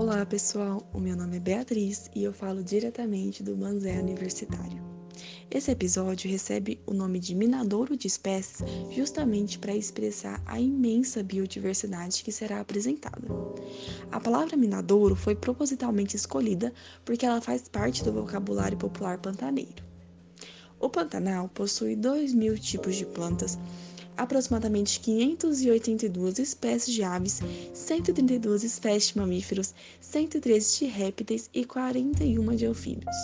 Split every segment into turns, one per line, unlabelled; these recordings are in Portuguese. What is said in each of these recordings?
Olá pessoal, o meu nome é Beatriz e eu falo diretamente do Banzé Universitário. Esse episódio recebe o nome de Minadouro de Espécies justamente para expressar a imensa biodiversidade que será apresentada. A palavra minadouro foi propositalmente escolhida porque ela faz parte do vocabulário popular pantaneiro. O Pantanal possui 2 mil tipos de plantas aproximadamente 582 espécies de aves, 132 espécies de mamíferos, 113 de répteis e 41 de anfíbios.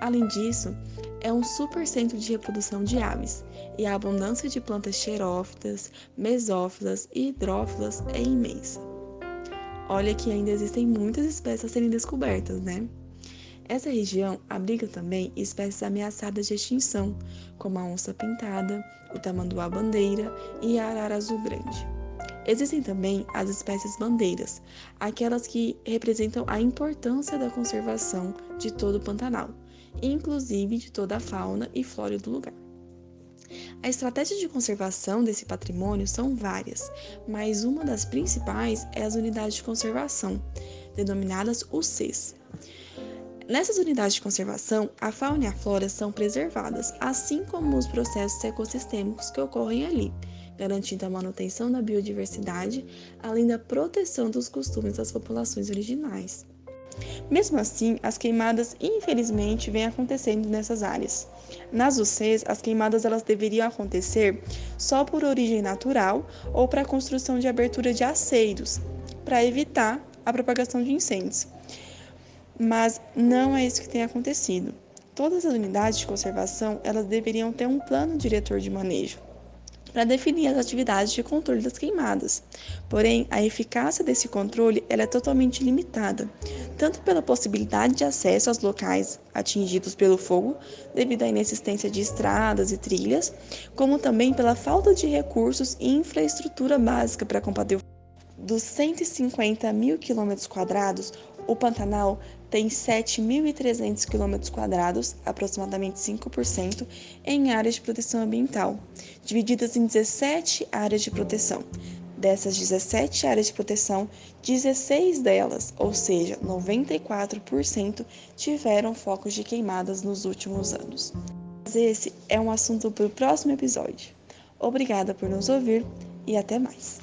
Além disso, é um supercentro de reprodução de aves, e a abundância de plantas xerófitas, mesófilas e hidrófilas é imensa. Olha que ainda existem muitas espécies a serem descobertas, né? Essa região abriga também espécies ameaçadas de extinção, como a onça pintada, o tamanduá bandeira e a arara azul grande. Existem também as espécies bandeiras, aquelas que representam a importância da conservação de todo o Pantanal, inclusive de toda a fauna e flora do lugar. A estratégia de conservação desse patrimônio são várias, mas uma das principais é as unidades de conservação, denominadas UCs. Nessas unidades de conservação, a fauna e a flora são preservadas, assim como os processos ecossistêmicos que ocorrem ali, garantindo a manutenção da biodiversidade, além da proteção dos costumes das populações originais. Mesmo assim, as queimadas infelizmente vêm acontecendo nessas áreas. Nas UCs, as queimadas elas deveriam acontecer só por origem natural ou para a construção de abertura de aceiros, para evitar a propagação de incêndios mas não é isso que tem acontecido. Todas as unidades de conservação elas deveriam ter um plano diretor de manejo para definir as atividades de controle das queimadas. Porém, a eficácia desse controle é totalmente limitada, tanto pela possibilidade de acesso aos locais atingidos pelo fogo, devido à inexistência de estradas e trilhas, como também pela falta de recursos e infraestrutura básica para combater o dos 150 mil quilômetros quadrados, o Pantanal tem 7.300 km, aproximadamente 5%, em áreas de proteção ambiental, divididas em 17 áreas de proteção. Dessas 17 áreas de proteção, 16 delas, ou seja, 94%, tiveram focos de queimadas nos últimos anos. Mas esse é um assunto para o próximo episódio. Obrigada por nos ouvir e até mais.